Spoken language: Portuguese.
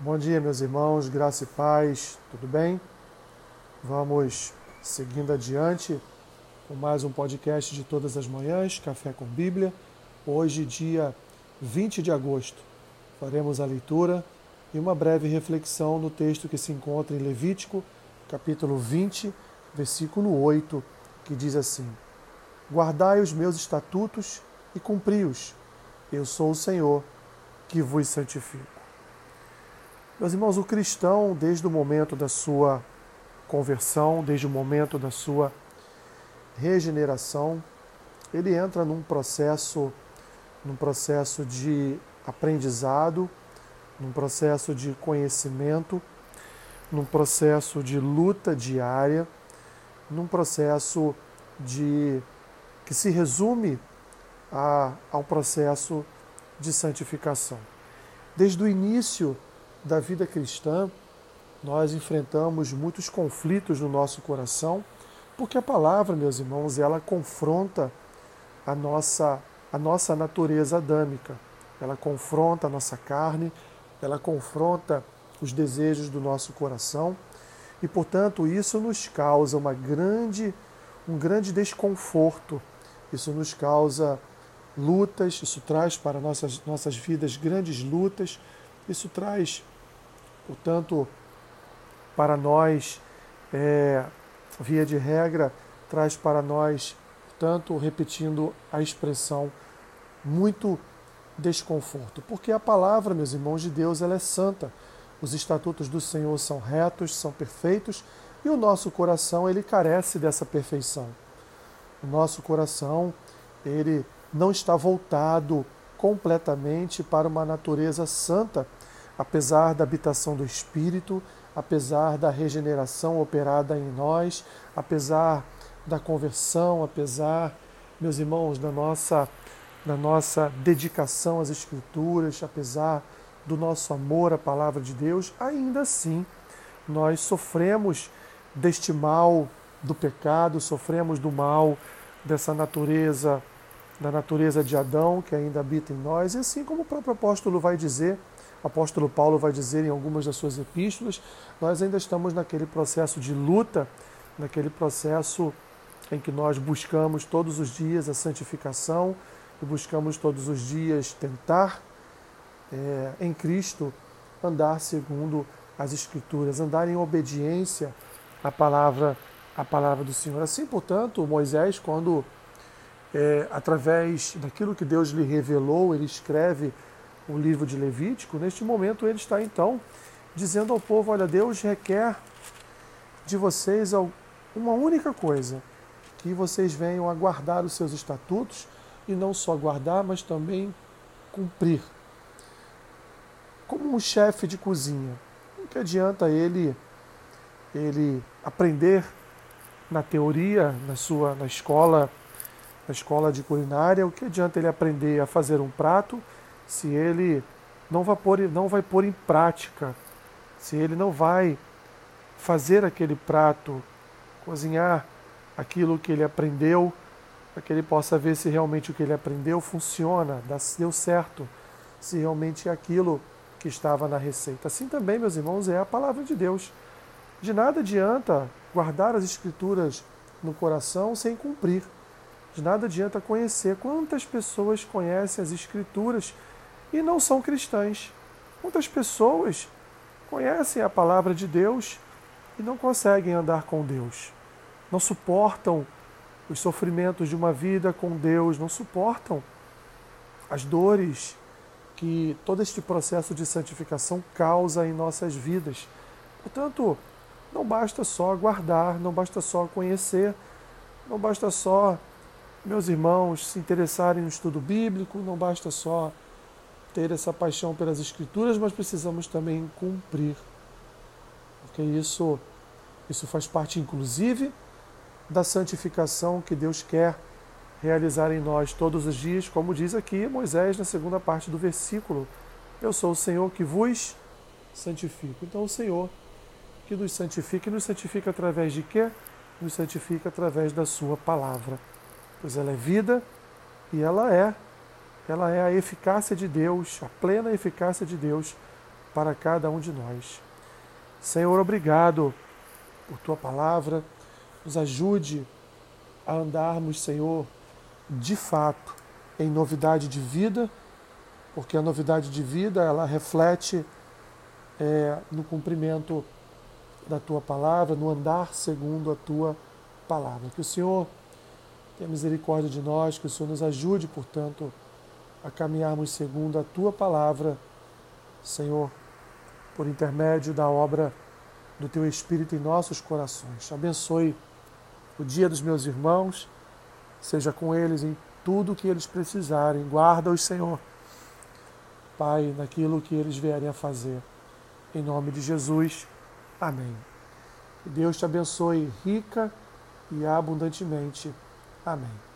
Bom dia, meus irmãos, graça e paz, tudo bem? Vamos seguindo adiante com mais um podcast de todas as manhãs, Café com Bíblia. Hoje, dia 20 de agosto, faremos a leitura e uma breve reflexão no texto que se encontra em Levítico, capítulo 20, versículo 8, que diz assim: Guardai os meus estatutos e cumpri-os. Eu sou o Senhor que vos santifico. Meus irmãos, o cristão, desde o momento da sua conversão, desde o momento da sua regeneração, ele entra num processo, num processo de aprendizado, num processo de conhecimento, num processo de luta diária, num processo de que se resume a, ao processo de santificação. Desde o início da vida cristã, nós enfrentamos muitos conflitos no nosso coração, porque a palavra, meus irmãos, ela confronta a nossa, a nossa natureza adâmica. Ela confronta a nossa carne, ela confronta os desejos do nosso coração e, portanto, isso nos causa uma grande, um grande desconforto. Isso nos causa lutas, isso traz para nossas, nossas vidas grandes lutas, isso traz Portanto, para nós, é, via de regra, traz para nós, tanto repetindo a expressão, muito desconforto. Porque a palavra, meus irmãos de Deus, ela é santa. Os estatutos do Senhor são retos, são perfeitos, e o nosso coração, ele carece dessa perfeição. O nosso coração, ele não está voltado completamente para uma natureza santa apesar da habitação do Espírito, apesar da regeneração operada em nós, apesar da conversão, apesar, meus irmãos, da nossa, da nossa dedicação às Escrituras, apesar do nosso amor à palavra de Deus, ainda assim nós sofremos deste mal do pecado, sofremos do mal dessa natureza, da natureza de Adão que ainda habita em nós, e assim como o próprio apóstolo vai dizer, apóstolo Paulo vai dizer em algumas das suas epístolas, nós ainda estamos naquele processo de luta, naquele processo em que nós buscamos todos os dias a santificação e buscamos todos os dias tentar é, em Cristo andar segundo as Escrituras, andar em obediência à palavra, à palavra do Senhor. Assim, portanto, Moisés, quando é, através daquilo que Deus lhe revelou, ele escreve o livro de Levítico, neste momento ele está então dizendo ao povo: Olha, Deus requer de vocês uma única coisa, que vocês venham a guardar os seus estatutos e não só guardar, mas também cumprir. Como um chefe de cozinha, não que adianta ele ele aprender na teoria, na sua na escola, na escola de culinária, o que adianta ele aprender a fazer um prato se ele não vai pôr, não vai pôr em prática, se ele não vai fazer aquele prato, cozinhar aquilo que ele aprendeu, para que ele possa ver se realmente o que ele aprendeu funciona, deu certo, se realmente é aquilo que estava na receita. Assim também, meus irmãos, é a palavra de Deus. De nada adianta guardar as escrituras no coração sem cumprir. De nada adianta conhecer. Quantas pessoas conhecem as escrituras e não são cristãs. Muitas pessoas conhecem a palavra de Deus e não conseguem andar com Deus. Não suportam os sofrimentos de uma vida com Deus, não suportam as dores que todo este processo de santificação causa em nossas vidas. Portanto, não basta só guardar, não basta só conhecer, não basta só, meus irmãos, se interessarem no estudo bíblico, não basta só ter essa paixão pelas Escrituras, mas precisamos também cumprir. Porque isso, isso faz parte, inclusive, da santificação que Deus quer realizar em nós todos os dias, como diz aqui Moisés na segunda parte do versículo. Eu sou o Senhor que vos santifico. Então, o Senhor que nos santifica, e nos santifica através de quê? Nos santifica através da Sua palavra. Pois ela é vida e ela é ela é a eficácia de Deus, a plena eficácia de Deus para cada um de nós. Senhor, obrigado por tua palavra. Nos ajude a andarmos, Senhor, de fato, em novidade de vida, porque a novidade de vida ela reflete é, no cumprimento da tua palavra, no andar segundo a tua palavra. Que o Senhor tenha misericórdia de nós, que o Senhor nos ajude, portanto, a caminharmos segundo a tua palavra, Senhor, por intermédio da obra do teu Espírito em nossos corações. Abençoe o dia dos meus irmãos, seja com eles em tudo o que eles precisarem. Guarda-os, Senhor, Pai, naquilo que eles vierem a fazer. Em nome de Jesus. Amém. Que Deus te abençoe rica e abundantemente. Amém.